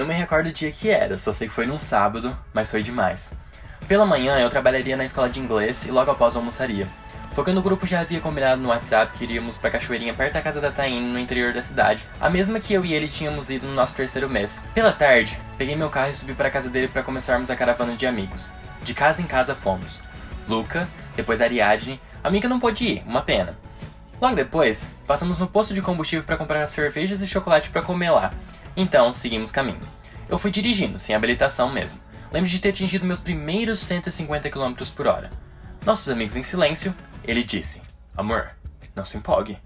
Não me recordo o dia que era, só sei que foi num sábado, mas foi demais. Pela manhã eu trabalharia na escola de inglês e logo após almoçaria. Foi quando o grupo já havia combinado no WhatsApp que iríamos pra cachoeirinha perto da casa da Taine, no interior da cidade, a mesma que eu e ele tínhamos ido no nosso terceiro mês. Pela tarde, peguei meu carro e subi para a casa dele para começarmos a caravana de amigos. De casa em casa fomos. Luca, depois Ariadne, amiga não pôde ir, uma pena. Logo depois, passamos no posto de combustível para comprar cervejas e chocolate para comer lá. Então, seguimos caminho. Eu fui dirigindo, sem habilitação mesmo. Lembro de ter atingido meus primeiros 150 km por hora. Nossos amigos em silêncio, ele disse: Amor, não se empolgue.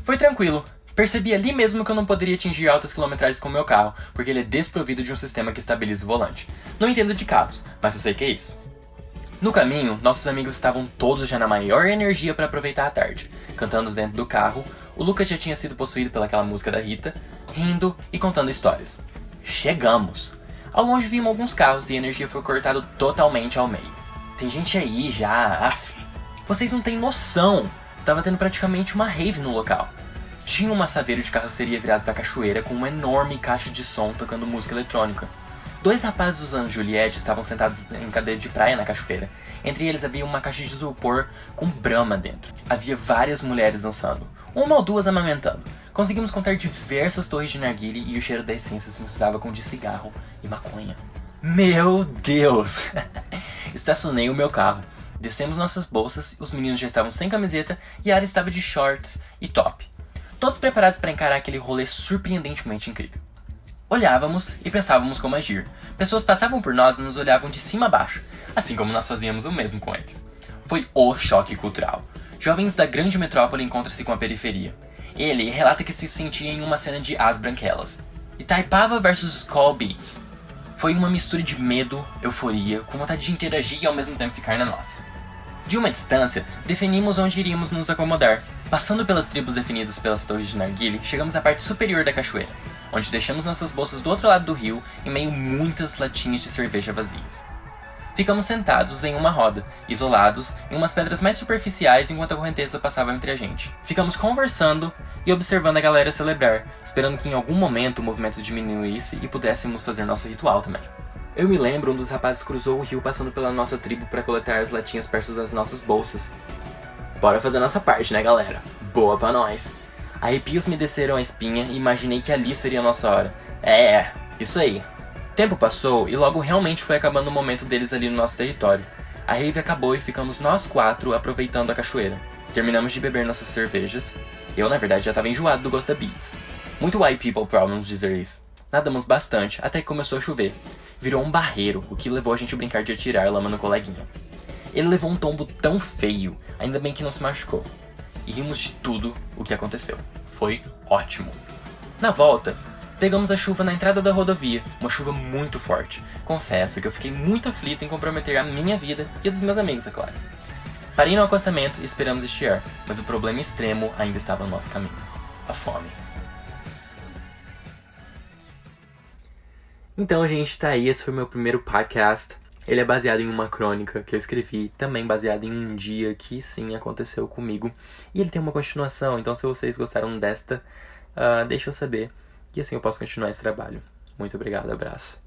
Foi tranquilo. Percebi ali mesmo que eu não poderia atingir altas quilometragens com meu carro, porque ele é desprovido de um sistema que estabiliza o volante. Não entendo de carros, mas eu sei que é isso. No caminho, nossos amigos estavam todos já na maior energia para aproveitar a tarde, cantando dentro do carro. O Lucas já tinha sido possuído pelaquela música da Rita, rindo e contando histórias. Chegamos! Ao longe vimos alguns carros e a energia foi cortada totalmente ao meio. Tem gente aí já, af. Vocês não têm noção! Estava tendo praticamente uma rave no local. Tinha um massaveiro de carroceria virado para a cachoeira com uma enorme caixa de som tocando música eletrônica. Dois rapazes usando Juliette estavam sentados em cadeira de praia na cachoeira. Entre eles havia uma caixa de isopor com brama dentro. Havia várias mulheres dançando, uma ou duas amamentando. Conseguimos contar diversas torres de narguile e o cheiro da essência se misturava com de cigarro e maconha. Meu Deus! Estacionei o meu carro. Descemos nossas bolsas, os meninos já estavam sem camiseta e a área estava de shorts e top. Todos preparados para encarar aquele rolê surpreendentemente incrível. Olhávamos e pensávamos como agir. Pessoas passavam por nós e nos olhavam de cima a baixo, assim como nós fazíamos o mesmo com eles. Foi o choque cultural. Jovens da grande metrópole encontram-se com a periferia. Ele relata que se sentia em uma cena de As Branquelas. Itaipava versus Skull Beats. Foi uma mistura de medo, euforia, com vontade de interagir e ao mesmo tempo ficar na nossa. De uma distância, definimos onde iríamos nos acomodar. Passando pelas tribos definidas pelas torres de Narguile, chegamos à parte superior da cachoeira, onde deixamos nossas bolsas do outro lado do rio, em meio a muitas latinhas de cerveja vazias. Ficamos sentados em uma roda, isolados, em umas pedras mais superficiais enquanto a correnteza passava entre a gente. Ficamos conversando e observando a galera celebrar, esperando que em algum momento o movimento diminuísse e pudéssemos fazer nosso ritual também. Eu me lembro, um dos rapazes cruzou o rio passando pela nossa tribo para coletar as latinhas perto das nossas bolsas. Bora fazer nossa parte, né, galera? Boa pra nós! Arrepios me desceram a espinha e imaginei que ali seria a nossa hora. É, isso aí. Tempo passou e logo realmente foi acabando o momento deles ali no nosso território. A rave acabou e ficamos nós quatro aproveitando a cachoeira. Terminamos de beber nossas cervejas. Eu, na verdade, já estava enjoado do gosto da beat. Muito white people problems dizer isso. Nadamos bastante até que começou a chover. Virou um barreiro, o que levou a gente a brincar de atirar lama no coleguinha. Ele levou um tombo tão feio, ainda bem que não se machucou. E rimos de tudo o que aconteceu. Foi ótimo. Na volta, Pegamos a chuva na entrada da rodovia, uma chuva muito forte. Confesso que eu fiquei muito aflito em comprometer a minha vida e a dos meus amigos, é claro. Parei no acostamento e esperamos estiar, mas o problema extremo ainda estava no nosso caminho: a fome. Então, gente, tá aí. Esse foi meu primeiro podcast. Ele é baseado em uma crônica que eu escrevi, também baseado em um dia que sim aconteceu comigo. E ele tem uma continuação, então se vocês gostaram desta, uh, deixa eu saber. E assim eu posso continuar esse trabalho. Muito obrigado, abraço.